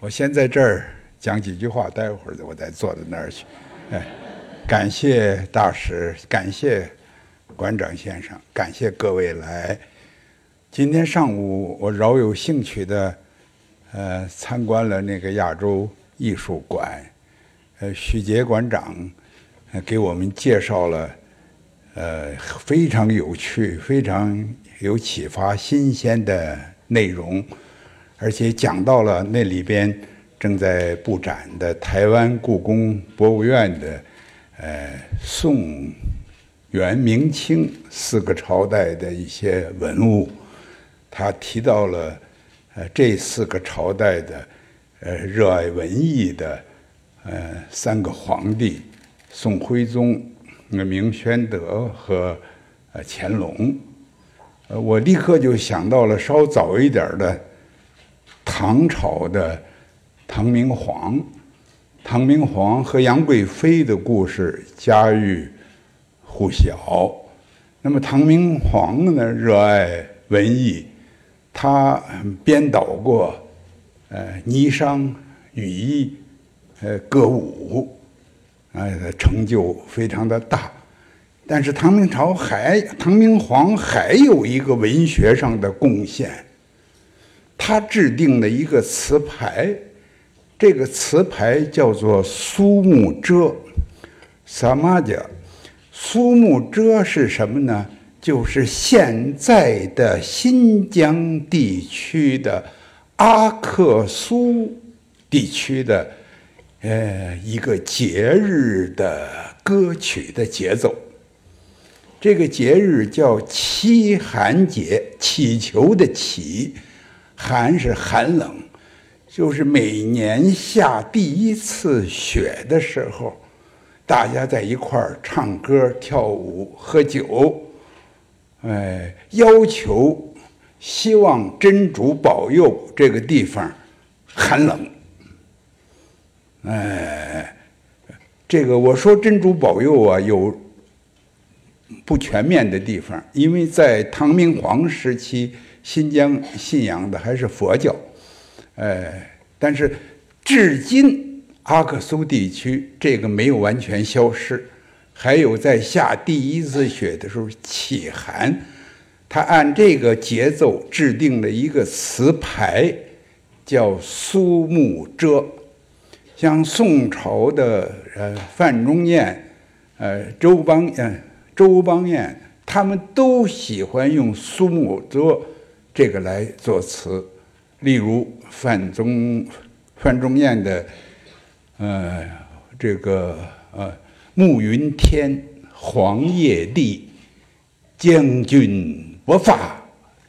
我先在这儿讲几句话，待会儿我再坐到那儿去。哎，感谢大使，感谢馆长先生，感谢各位来。今天上午我饶有兴趣的，呃，参观了那个亚洲艺术馆，呃，许杰馆长给我们介绍了，呃，非常有趣、非常有启发、新鲜的内容。而且讲到了那里边正在布展的台湾故宫博物院的，呃，宋、元、明清四个朝代的一些文物，他提到了，呃，这四个朝代的，呃，热爱文艺的，呃，三个皇帝：宋徽宗、那明宣德和呃乾隆。呃，我立刻就想到了稍早一点的。唐朝的唐明皇，唐明皇和杨贵妃的故事家喻户晓。那么唐明皇呢，热爱文艺，他编导过呃霓裳羽衣呃歌舞，哎呃成就非常的大。但是唐明朝还唐明皇还有一个文学上的贡献。他制定了一个词牌，这个词牌叫做苏幕遮。什么叫苏幕遮？是什么呢？就是现在的新疆地区的阿克苏地区的，呃，一个节日的歌曲的节奏。这个节日叫祈寒节，祈求的祈。寒是寒冷，就是每年下第一次雪的时候，大家在一块儿唱歌、跳舞、喝酒，哎，要求希望真主保佑这个地方寒冷。哎，这个我说真主保佑啊，有不全面的地方，因为在唐明皇时期。新疆信仰的还是佛教，哎，但是至今阿克苏地区这个没有完全消失，还有在下第一次雪的时候起寒，他按这个节奏制定了一个词牌，叫苏幕遮。像宋朝的呃范仲淹、呃周邦彦、周邦彦，他们都喜欢用苏幕遮。这个来作词，例如范仲范仲淹的，呃，这个呃，暮云天，黄叶地，将军不发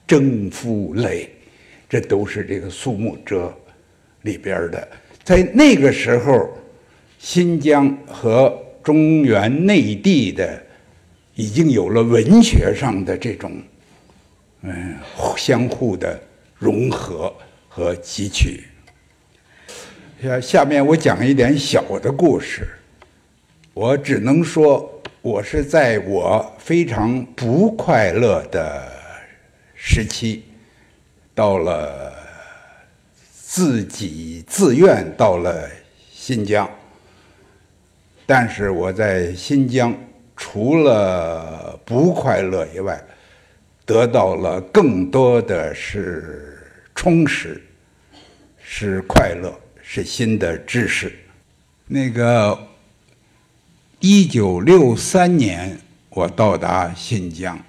征夫泪，这都是这个苏幕遮里边的。在那个时候，新疆和中原内地的已经有了文学上的这种。嗯，相互的融合和汲取。下下面我讲一点小的故事。我只能说，我是在我非常不快乐的时期，到了自己自愿到了新疆。但是我在新疆，除了不快乐以外，得到了更多的是充实，是快乐，是新的知识。那个一九六三年我到达新疆，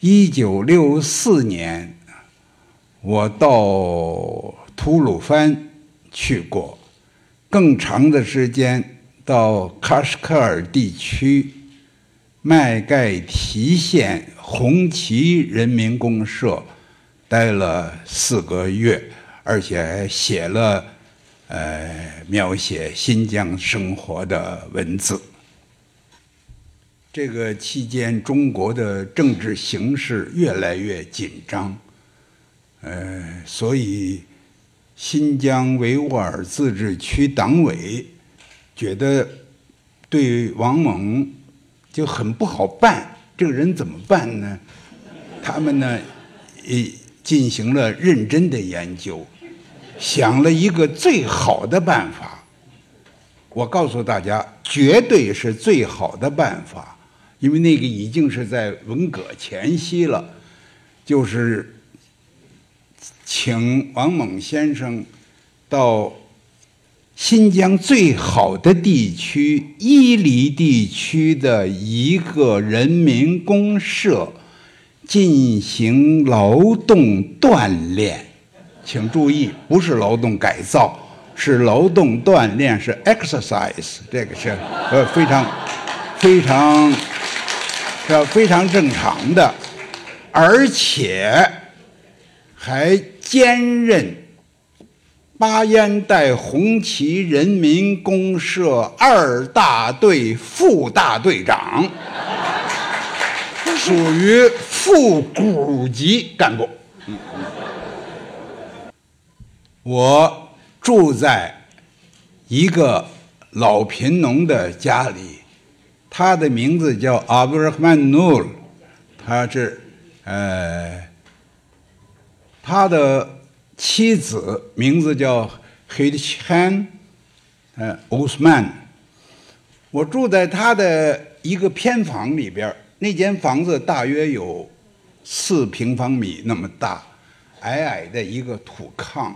一九六四年我到吐鲁番去过，更长的时间到喀什克尔地区。麦盖提县红旗人民公社待了四个月，而且还写了呃描写新疆生活的文字。这个期间，中国的政治形势越来越紧张，呃，所以新疆维吾尔自治区党委觉得对王蒙。就很不好办，这个人怎么办呢？他们呢，呃，进行了认真的研究，想了一个最好的办法。我告诉大家，绝对是最好的办法，因为那个已经是在文革前夕了，就是请王蒙先生到新疆最好的地区伊犁地区的一个人民公社进行劳动锻炼，请注意，不是劳动改造。是劳动锻炼，是 exercise，这个是呃非常非常是非常正常的，而且还兼任巴彦岱红旗人民公社二大队副大队长，属于副股级干部。我。住在一个老贫农的家里，他的名字叫阿布尔曼努尔，他是呃，他的妻子名字叫黑德罕，呃，奥斯曼。我住在他的一个偏房里边，那间房子大约有四平方米那么大，矮矮的一个土炕。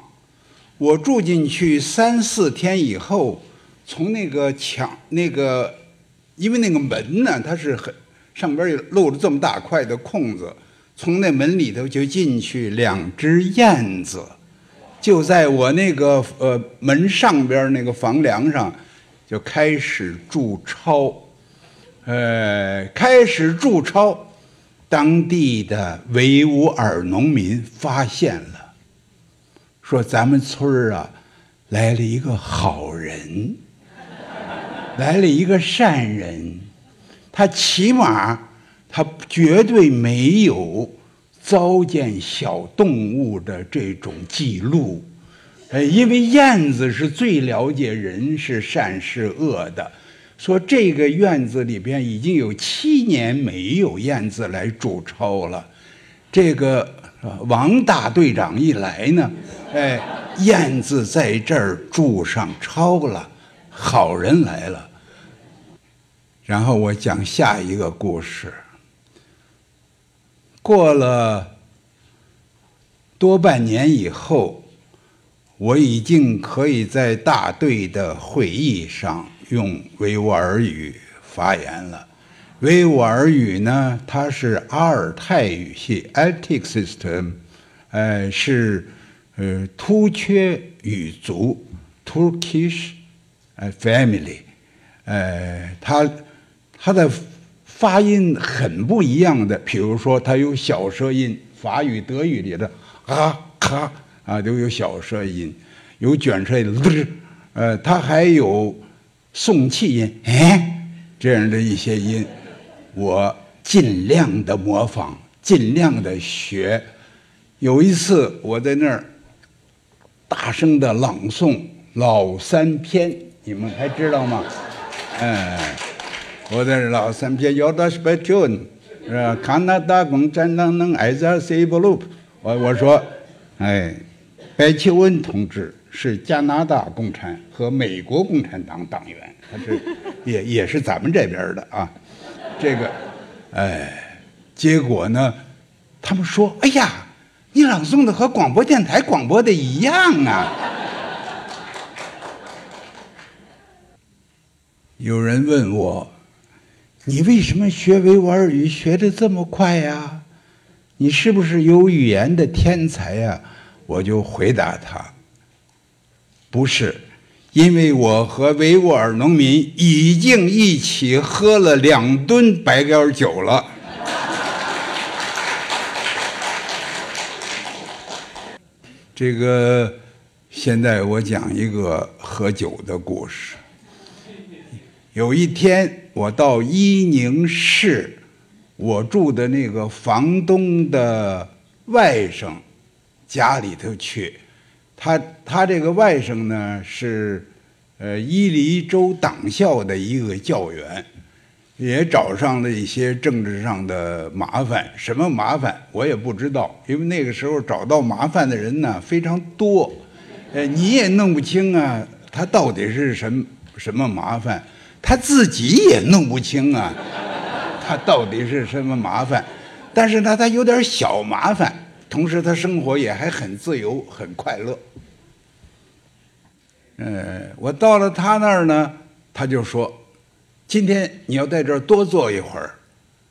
我住进去三四天以后，从那个墙那个，因为那个门呢，它是很上边有露着这么大块的空子，从那门里头就进去两只燕子，就在我那个呃门上边那个房梁上，就开始筑巢，呃，开始筑巢，当地的维吾尔农民发现了。说咱们村儿啊，来了一个好人，来了一个善人，他起码他绝对没有糟践小动物的这种记录，呃，因为燕子是最了解人是善是恶的。说这个院子里边已经有七年没有燕子来筑巢了，这个。王大队长一来呢，哎，燕子在这儿筑上巢了，好人来了。然后我讲下一个故事。过了多半年以后，我已经可以在大队的会议上用维吾尔语发言了。维吾尔语呢，它是阿尔泰语系 （Altic System），呃，是呃突厥语族 （Turkish） family，呃，它它的发音很不一样的。比如说，它有小舌音，法语、德语里的啊、卡啊都有小舌音，有卷舌音，呃，它还有送气音，哎，这样的一些音。我尽量的模仿，尽量的学。有一次，我在那儿大声的朗诵《老三篇》，你们还知道吗？哎，我在老三篇要的是白条，是吧？加拿大共产党能挨着谁不路？我我说，哎，白求恩同志是加拿大共产和美国共产党党员，他是 也也是咱们这边的啊。这个，哎，结果呢？他们说：“哎呀，你朗诵的和广播电台广播的一样啊！”有人问我：“你为什么学维吾尔语学的这么快呀？你是不是有语言的天才呀？”我就回答他：“不是。”因为我和维吾尔农民已经一起喝了两吨白干酒了。这个，现在我讲一个喝酒的故事。有一天，我到伊宁市，我住的那个房东的外甥家里头去。他他这个外甥呢是，呃伊犁州党校的一个教员，也找上了一些政治上的麻烦。什么麻烦我也不知道，因为那个时候找到麻烦的人呢非常多。呃，你也弄不清啊，他到底是什么什么麻烦，他自己也弄不清啊，他到底是什么麻烦。但是呢，他有点小麻烦，同时他生活也还很自由，很快乐。呃，我到了他那儿呢，他就说：“今天你要在这儿多坐一会儿，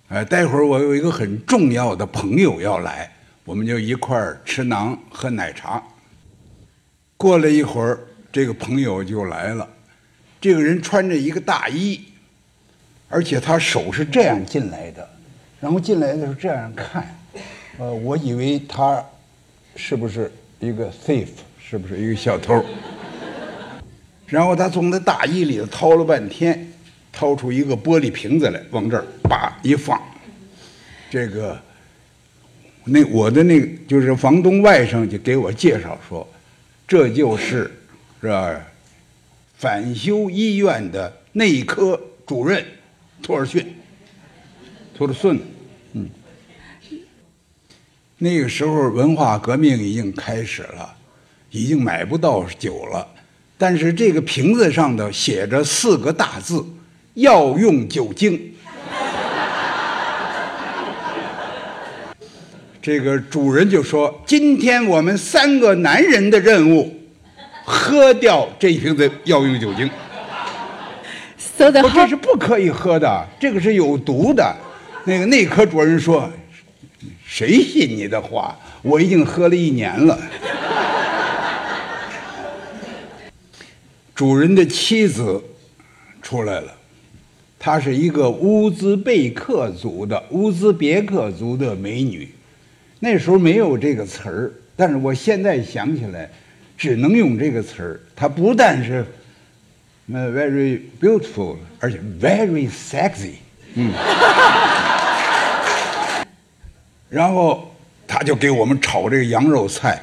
呃，待会儿我有一个很重要的朋友要来，我们就一块儿吃馕喝奶茶。”过了一会儿，这个朋友就来了，这个人穿着一个大衣，而且他手是这样进来的，然后进来的时候这样看，呃，我以为他是不是一个 thief，是不是一个小偷？然后他从他大衣里头掏了半天，掏出一个玻璃瓶子来，往这儿叭一放。这个，那我的那个就是房东外甥就给我介绍说，这就是是吧？返修医院的内科主任托尔逊，托尔逊，嗯。那个时候文化革命已经开始了，已经买不到酒了。但是这个瓶子上头写着四个大字：“药用酒精。”这个主人就说：“今天我们三个男人的任务，喝掉这一瓶子药用酒精。”说的这是不可以喝的，这个是有毒的。那个内科主任说：“谁信你的话？我已经喝了一年了。”主人的妻子出来了，她是一个乌兹贝克族的乌兹别克族的美女。那时候没有这个词儿，但是我现在想起来，只能用这个词儿。它不但是呃 very beautiful，而且 very sexy。嗯。然后他就给我们炒这个羊肉菜。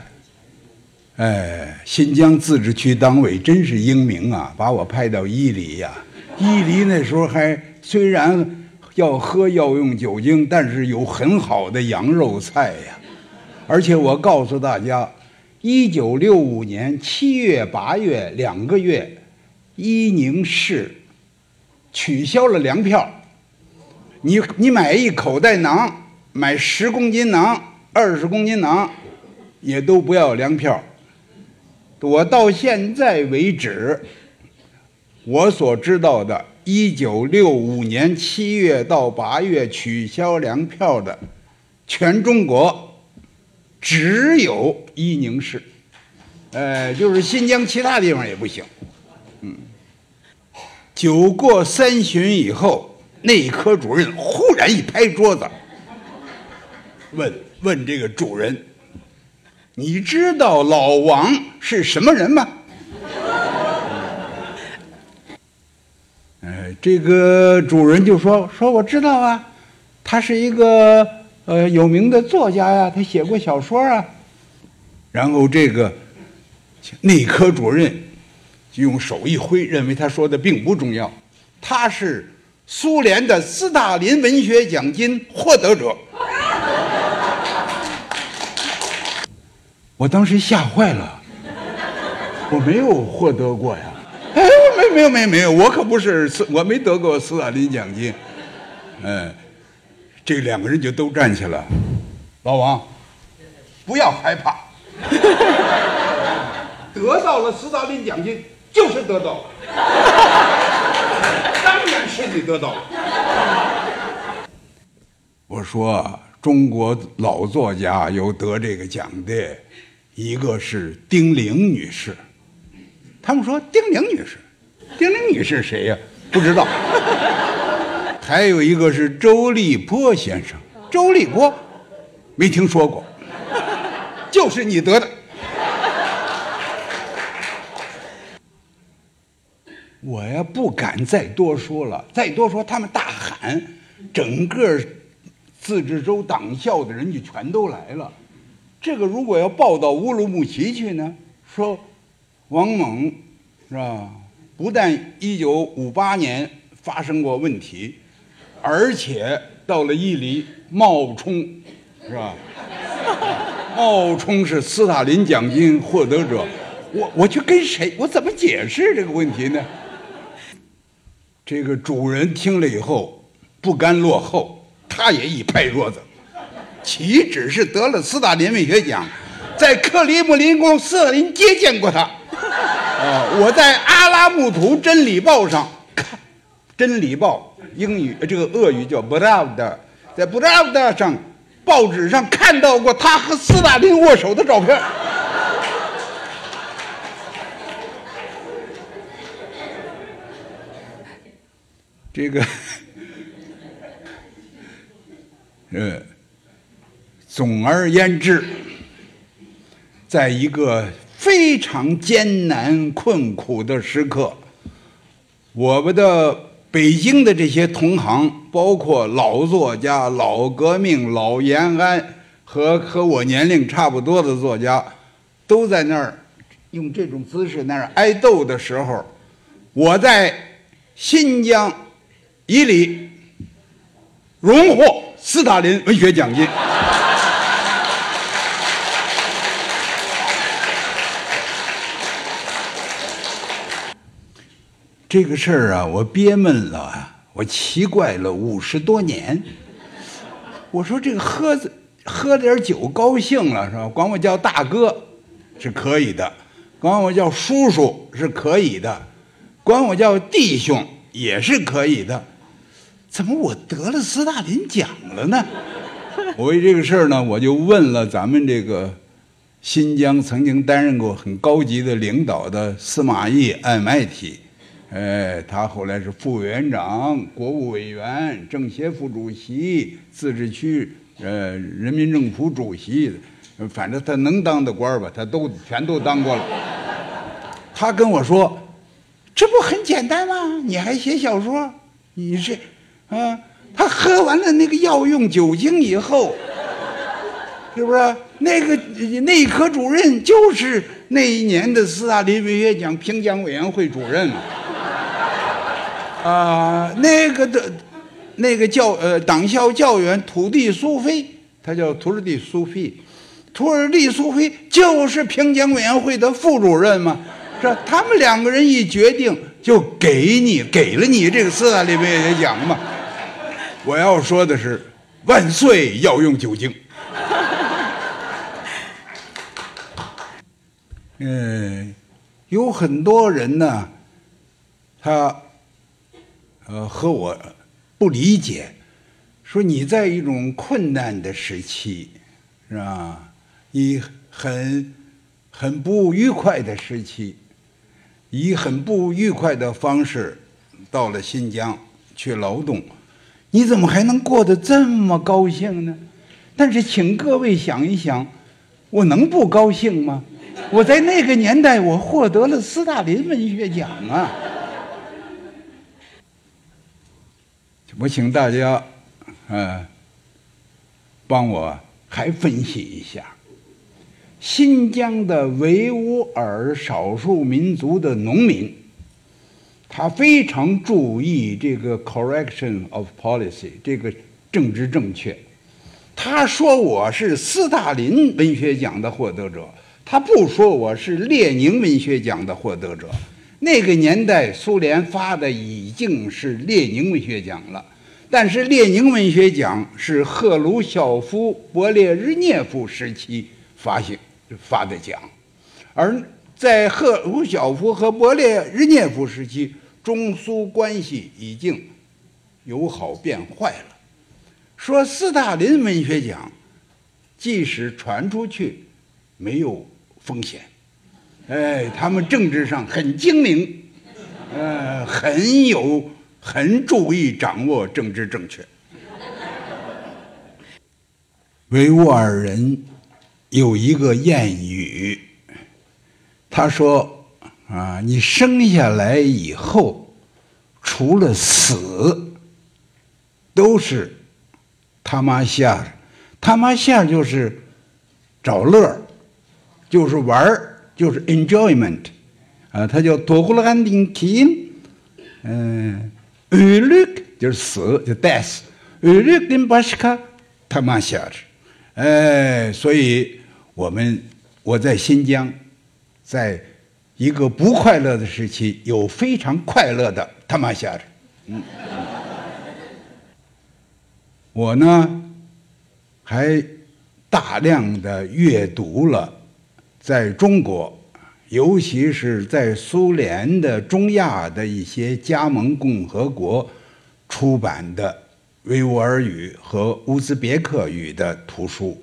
哎，新疆自治区党委真是英明啊，把我派到伊犁呀。伊犁那时候还虽然要喝药用酒精，但是有很好的羊肉菜呀。而且我告诉大家，一九六五年七月、八月两个月，伊宁市取消了粮票。你你买一口袋馕，买十公斤馕、二十公斤馕，也都不要粮票。我到现在为止，我所知道的，一九六五年七月到八月取消粮票的，全中国只有伊宁市，呃，就是新疆其他地方也不行。嗯，酒过三巡以后，内科主任忽然一拍桌子，问问这个主人。你知道老王是什么人吗？呃，这个主人就说说我知道啊，他是一个呃有名的作家呀，他写过小说啊。然后这个内科主任就用手一挥，认为他说的并不重要。他是苏联的斯大林文学奖金获得者。我当时吓坏了，我没有获得过呀！哎，没没有没有没有，我可不是斯，我没得过斯大林奖金。嗯，这两个人就都站起来，老王，不要害怕，得到了斯大林奖金就是得到了，当然是你得到了。我说，中国老作家有得这个奖的。一个是丁玲女士，他们说丁玲女士，丁玲女士谁呀？不知道。还有一个是周立波先生，周立波没听说过，就是你得的。我呀不敢再多说了，再多说他们大喊，整个自治州党校的人就全都来了。这个如果要报到乌鲁木齐去呢？说王猛是吧？不但一九五八年发生过问题，而且到了伊犁冒充是吧？冒充是斯大林奖金获得者，我我去跟谁？我怎么解释这个问题呢？这个主人听了以后不甘落后，他也一拍桌子，岂止是得了斯大林文学奖，在克里姆林宫，斯大林接见过他。啊，我在阿拉木图真理报上看，真理报英语这个俄语叫 Brava，在 Brava 上报纸上看到过他和斯大林握手的照片。这个，呃，总而言之，在一个非常艰难困苦的时刻，我们的北京的这些同行，包括老作家、老革命、老延安和和我年龄差不多的作家，都在那儿用这种姿势那儿挨斗的时候，我在新疆。伊犁荣获斯大林文学奖金。这个事儿啊，我憋闷了，我奇怪了五十多年。我说这个喝喝点酒高兴了是吧？管我叫大哥是可以的，管我叫叔叔是可以的，管我叫弟兄也是可以的。怎么我得了斯大林奖了呢？我为这个事儿呢，我就问了咱们这个新疆曾经担任过很高级的领导的司马懿 MIT，哎，他后来是副委员长、国务委员、政协副主席、自治区呃人民政府主席，反正他能当的官吧，他都全都当过了。他跟我说：“这不很简单吗？你还写小说？你是？”啊，他喝完了那个药用酒精以后，是不是那个内科主任就是那一年的斯大林文学奖评奖委员会主任嘛？啊，那个的，那个教呃党校教员土地苏菲，他叫图尔蒂苏菲，图尔蒂苏菲就是评奖委员会的副主任嘛？是他们两个人一决定，就给你给了你这个斯大林文学奖嘛？我要说的是，万岁要用酒精。嗯，有很多人呢，他呃和我不理解，说你在一种困难的时期，是吧？以很很不愉快的时期，以很不愉快的方式到了新疆去劳动。你怎么还能过得这么高兴呢？但是，请各位想一想，我能不高兴吗？我在那个年代，我获得了斯大林文学奖啊！我请大家，呃，帮我还分析一下新疆的维吾尔少数民族的农民。他非常注意这个 correction of policy，这个政治正确。他说我是斯大林文学奖的获得者，他不说我是列宁文学奖的获得者。那个年代，苏联发的已经是列宁文学奖了，但是列宁文学奖是赫鲁晓夫、勃列日涅夫时期发行发的奖，而在赫鲁晓夫和勃列日涅夫时期。中苏关系已经由好变坏了。说斯大林文学奖，即使传出去，没有风险。哎，他们政治上很精明，呃，很有，很注意掌握政治正确。维吾尔人有一个谚语，他说。啊，你生下来以后，除了死，都是他妈下，他妈下就是找乐就是玩儿，就是 enjoyment，啊，他叫多呼兰丁提，嗯，厄律就是死，就 death，厄律丁巴西卡他妈下着，哎，所以我们我在新疆，在。一个不快乐的时期，有非常快乐的他妈下着。嗯，我呢还大量的阅读了在中国，尤其是在苏联的中亚的一些加盟共和国出版的维吾尔语和乌兹别克语的图书，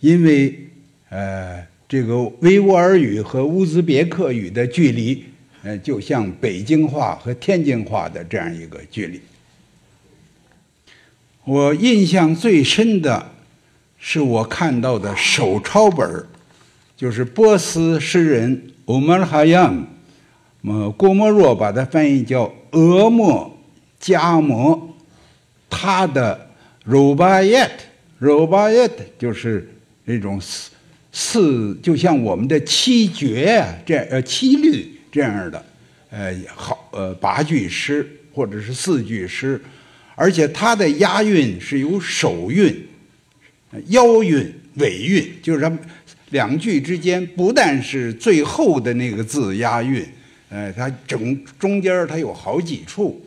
因为呃。这个维吾尔语和乌兹别克语的距离，呃，就像北京话和天津话的这样一个距离。我印象最深的是我看到的手抄本就是波斯诗人欧麦尔哈扬，呃，郭沫若把它翻译叫俄莫加摩，他的 robayet，robayet 就是那种。四四就像我们的七绝啊，这呃七律这样的，呃好呃八句诗或者是四句诗，而且它的押韵是有首韵、腰韵、尾韵，就是什么两句之间不但是最后的那个字押韵，呃，它整中间它有好几处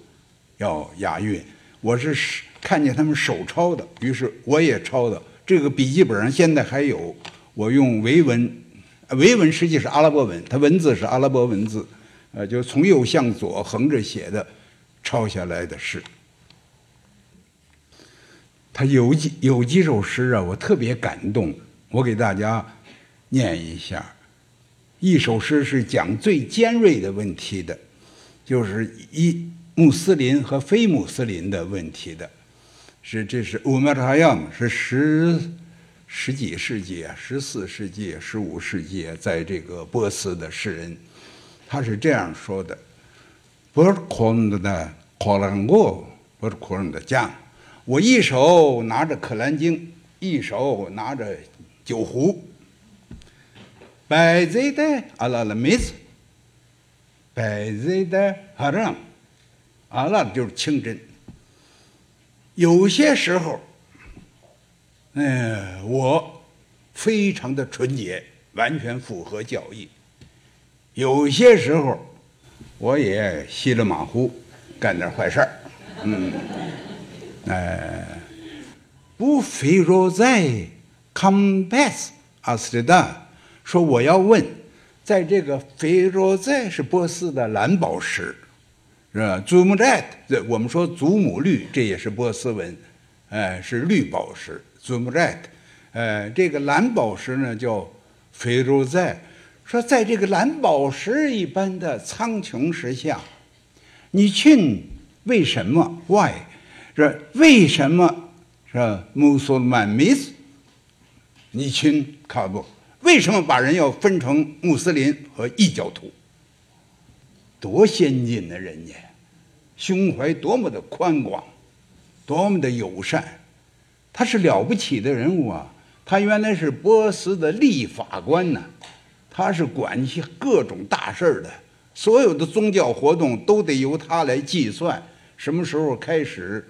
要押韵。我是看见他们手抄的，于是我也抄的。这个笔记本上现在还有。我用维文，维文实际是阿拉伯文，它文字是阿拉伯文字，呃，就从右向左横着写的，抄下来的诗。他有几有几首诗啊，我特别感动，我给大家念一下。一首诗是讲最尖锐的问题的，就是一穆斯林和非穆斯林的问题的，是这是乌麦塔扬，是十。十几世纪啊，十四世纪、十五世纪，在这个波斯的诗人，他是这样说的：“不是空的可兰果，不是空的讲，我一手拿着《可兰经》，一手拿着酒壶，摆在的阿拉的妹子，摆在的哈让，阿拉就是清真。有些时候。”嗯，我非常的纯洁，完全符合教义。有些时候，我也稀里马虎干点坏事儿。嗯，哎，不非若在 come back 阿斯特丹说我要问，在这个非洲在是波斯的蓝宝石，是吧？祖母寨，这我们说祖母绿，这也是波斯文，哎，是绿宝石。祖母寨，呃，这个蓝宝石呢叫非洲在，说在这个蓝宝石一般的苍穹石下，你去为什么？Why？是为什么？是穆斯曼米斯？你去卡布，为什么把人要分成穆斯林和异教徒？多先进的人家，胸怀多么的宽广，多么的友善。他是了不起的人物啊！他原来是波斯的立法官呢，他是管些各种大事儿的，所有的宗教活动都得由他来计算，什么时候开始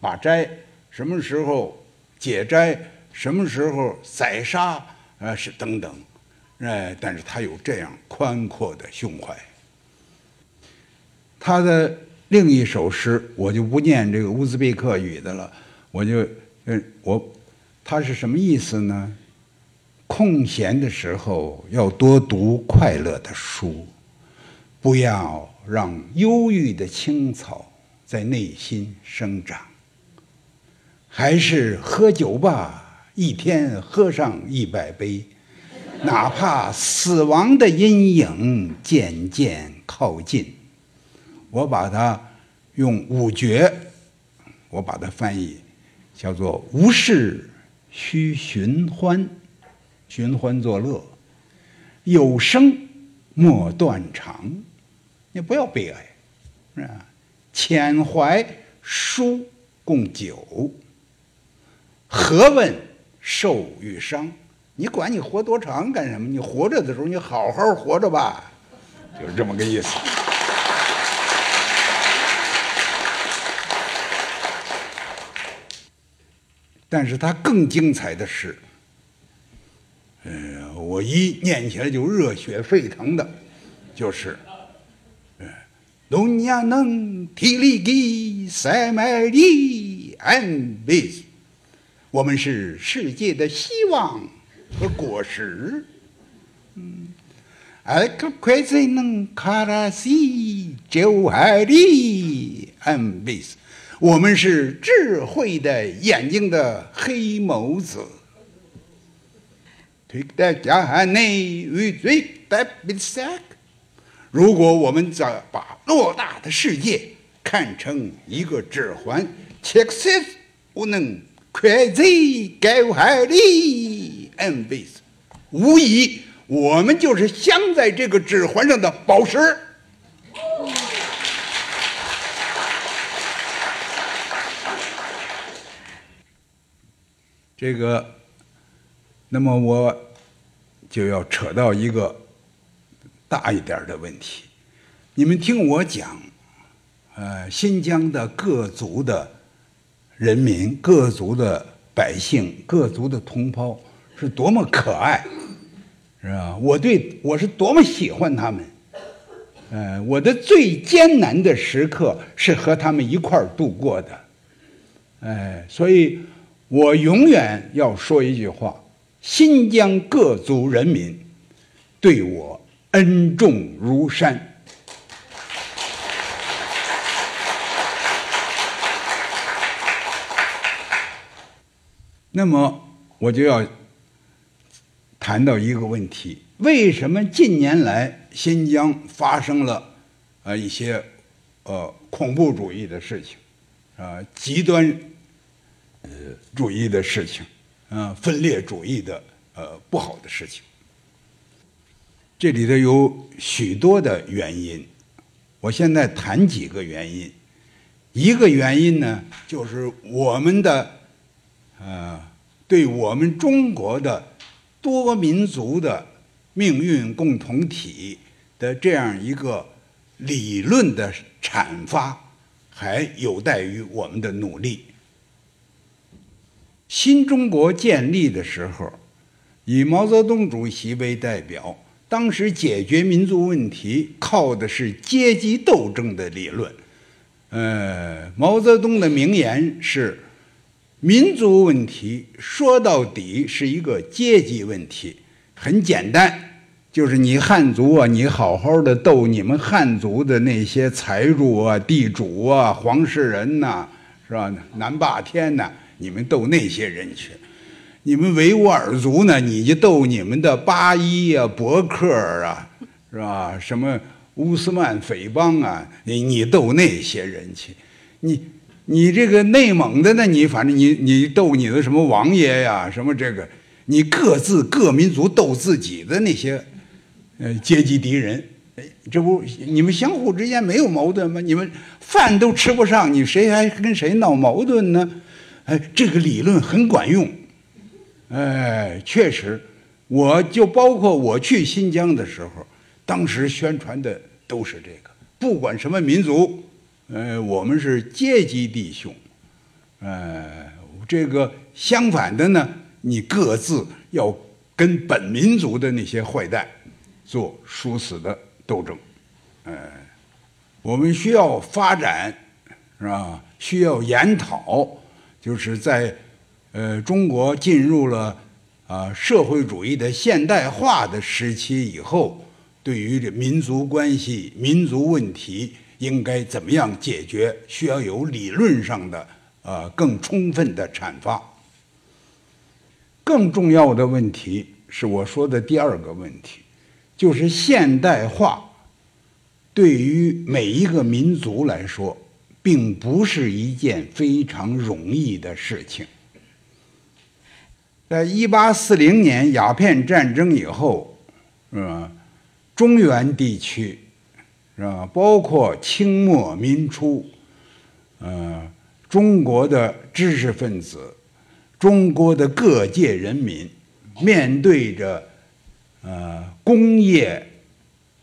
把斋，什么时候解斋，什么时候宰杀，呃，是等等，哎，但是他有这样宽阔的胸怀。他的另一首诗，我就不念这个乌兹别克语的了，我就。嗯，我，他是什么意思呢？空闲的时候要多读快乐的书，不要让忧郁的青草在内心生长。还是喝酒吧，一天喝上一百杯，哪怕死亡的阴影渐渐靠近。我把它用五绝，我把它翻译。叫做无事须寻欢，寻欢作乐；有生莫断肠，你不要悲哀，是吧？浅怀书共酒，何问受与伤？你管你活多长干什么？你活着的时候，你好好活着吧，就是这么个意思。但是他更精彩的是，呃，我一念起来就热血沸腾的，就是龙亚能提里吉塞麦里安贝斯，我们是世界的希望和果实。嗯，艾克奎兹能卡拉西九海里安贝斯，我们是智慧的眼睛的黑眸子。如果我们在把偌大的世界看成一个指环，其实不能快走高海里 n b 无疑，我们就是镶在这个指环上的宝石。这个，那么我就要扯到一个。大一点的问题，你们听我讲，呃，新疆的各族的人民、各族的百姓、各族的同胞是多么可爱，是吧？我对我是多么喜欢他们，呃，我的最艰难的时刻是和他们一块儿度过的，哎，所以我永远要说一句话：新疆各族人民对我。恩重如山。那么，我就要谈到一个问题：为什么近年来新疆发生了呃一些呃恐怖主义的事情，啊极端呃主义的事情，啊分裂主义的呃不好的事情？这里头有许多的原因，我现在谈几个原因。一个原因呢，就是我们的，呃，对我们中国的多民族的命运共同体的这样一个理论的阐发，还有待于我们的努力。新中国建立的时候，以毛泽东主席为代表。当时解决民族问题靠的是阶级斗争的理论。呃，毛泽东的名言是：“民族问题说到底是一个阶级问题。”很简单，就是你汉族啊，你好好的斗你们汉族的那些财主啊、地主啊、黄世仁呐，是吧？南霸天呐，你们斗那些人去。你们维吾尔族呢？你就斗你们的巴依啊、博克啊，是吧？什么乌斯曼匪帮啊？你你斗那些人去。你你这个内蒙的呢？你反正你你斗你的什么王爷呀？什么这个？你各自各民族斗自己的那些呃阶级敌人。这不你们相互之间没有矛盾吗？你们饭都吃不上，你谁还跟谁闹矛盾呢？哎，这个理论很管用。哎，确实，我就包括我去新疆的时候，当时宣传的都是这个，不管什么民族，呃，我们是阶级弟兄，呃，这个相反的呢，你各自要跟本民族的那些坏蛋做殊死的斗争，呃，我们需要发展，是吧？需要研讨，就是在。呃，中国进入了啊社会主义的现代化的时期以后，对于这民族关系、民族问题应该怎么样解决，需要有理论上的呃更充分的阐发。更重要的问题是我说的第二个问题，就是现代化对于每一个民族来说，并不是一件非常容易的事情。在一八四零年鸦片战争以后，呃？中原地区，是吧？包括清末民初，呃，中国的知识分子，中国的各界人民，面对着呃工业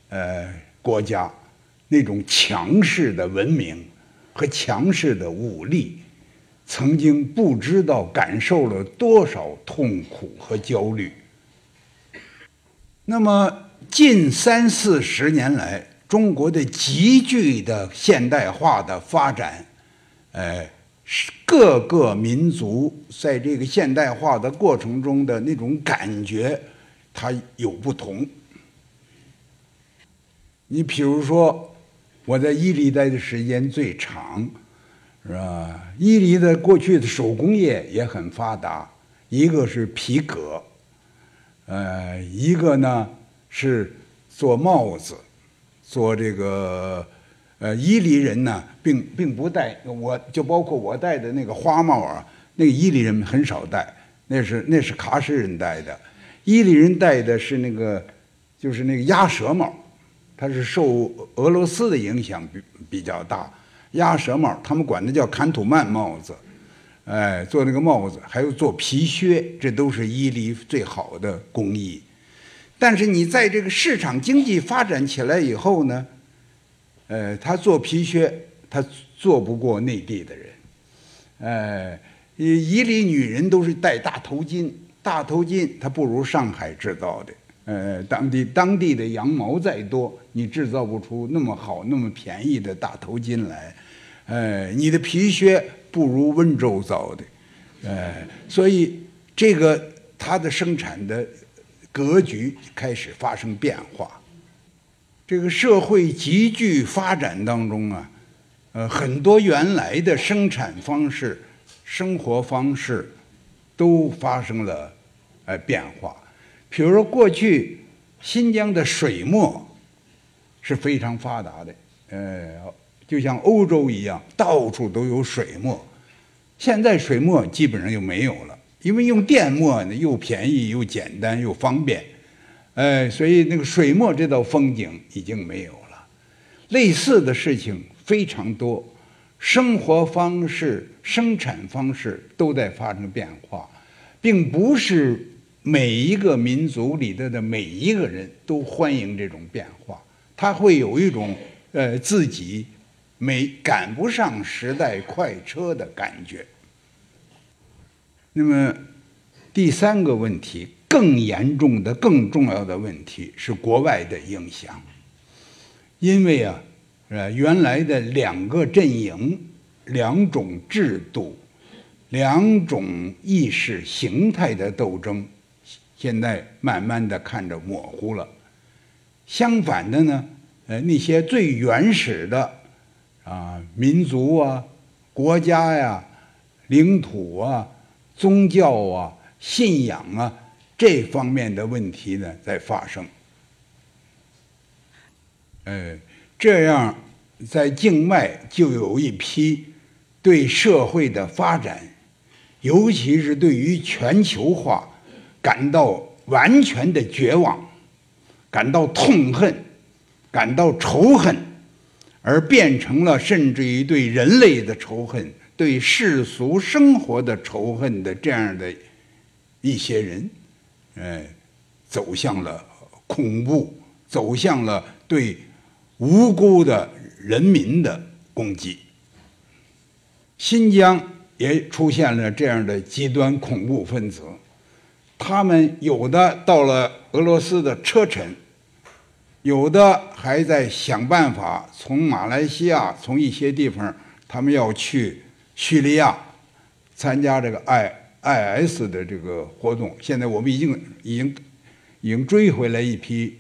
呃国家那种强势的文明和强势的武力。曾经不知道感受了多少痛苦和焦虑。那么，近三四十年来，中国的急剧的现代化的发展，呃，各个民族在这个现代化的过程中的那种感觉，它有不同。你比如说，我在伊犁待的时间最长，是吧？伊犁的过去的手工业也很发达，一个是皮革，呃，一个呢是做帽子，做这个，呃，伊犁人呢，并并不戴，我就包括我戴的那个花帽啊，那个伊犁人很少戴，那是那是喀什人戴的，伊犁人戴的是那个，就是那个鸭舌帽。它是受俄罗斯的影响比比较大，鸭舌帽，他们管它叫坎土曼帽子，哎，做那个帽子，还有做皮靴，这都是伊犁最好的工艺。但是你在这个市场经济发展起来以后呢，呃，他做皮靴，他做不过内地的人，哎，伊犁女人都是戴大头巾，大头巾它不如上海制造的。呃，当地当地的羊毛再多，你制造不出那么好、那么便宜的大头巾来。呃，你的皮靴不如温州造的，呃，所以这个它的生产的格局开始发生变化。这个社会急剧发展当中啊，呃，很多原来的生产方式、生活方式都发生了呃变化。比如说，过去新疆的水墨是非常发达的，呃，就像欧洲一样，到处都有水墨。现在水墨基本上就没有了，因为用电墨呢又便宜又简单又方便，呃，所以那个水墨这道风景已经没有了。类似的事情非常多，生活方式、生产方式都在发生变化，并不是。每一个民族里头的每一个人都欢迎这种变化，他会有一种呃自己没赶不上时代快车的感觉。那么第三个问题，更严重的、更重要的问题是国外的影响，因为啊，呃，原来的两个阵营、两种制度、两种意识形态的斗争。现在慢慢的看着模糊了，相反的呢，呃，那些最原始的啊民族啊、国家呀、领土啊、宗教啊、信仰啊这方面的问题呢在发生。呃，这样在境外就有一批对社会的发展，尤其是对于全球化。感到完全的绝望，感到痛恨，感到仇恨，而变成了甚至于对人类的仇恨、对世俗生活的仇恨的这样的一些人，呃，走向了恐怖，走向了对无辜的人民的攻击。新疆也出现了这样的极端恐怖分子。他们有的到了俄罗斯的车臣，有的还在想办法从马来西亚、从一些地方，他们要去叙利亚参加这个 I I S 的这个活动。现在我们已经已经已经追回来一批，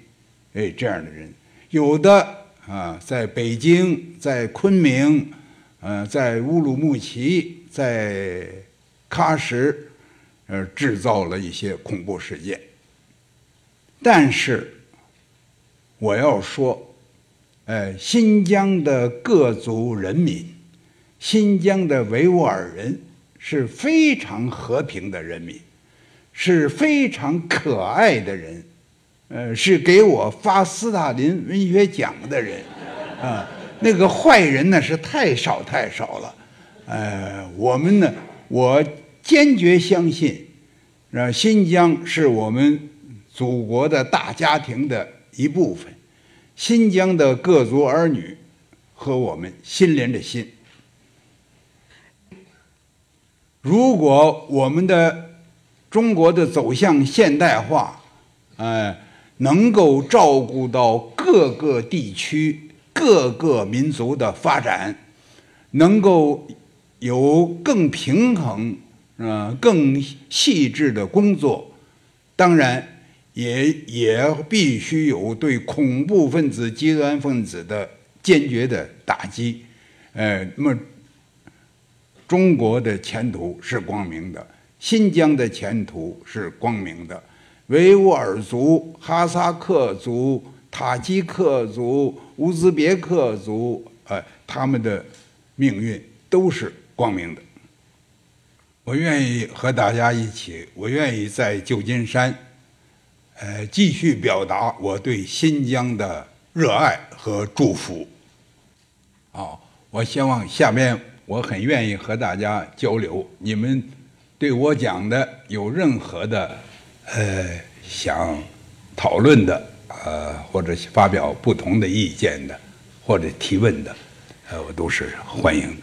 哎，这样的人，有的啊，在北京、在昆明、呃，在乌鲁木齐、在喀什。呃，制造了一些恐怖事件。但是，我要说，呃，新疆的各族人民，新疆的维吾尔人是非常和平的人民，是非常可爱的人，呃，是给我发斯大林文学奖的人，啊，那个坏人呢是太少太少了，呃，我们呢，我。坚决相信，啊，新疆是我们祖国的大家庭的一部分，新疆的各族儿女和我们心连着心。如果我们的中国的走向现代化，哎，能够照顾到各个地区、各个民族的发展，能够有更平衡、呃更细致的工作。当然，也也必须有对恐怖分子、极端分子的坚决的打击。呃，那么中国的前途是光明的，新疆的前途是光明的。维吾尔族、哈萨克族、塔吉克族、乌兹别克族，呃，他们的命运都是光明的。我愿意和大家一起，我愿意在旧金山，呃，继续表达我对新疆的热爱和祝福。好，我希望下面我很愿意和大家交流，你们对我讲的有任何的。呃，想讨论的，呃，或者发表不同的意见的，或者提问的，呃，我都是欢迎的。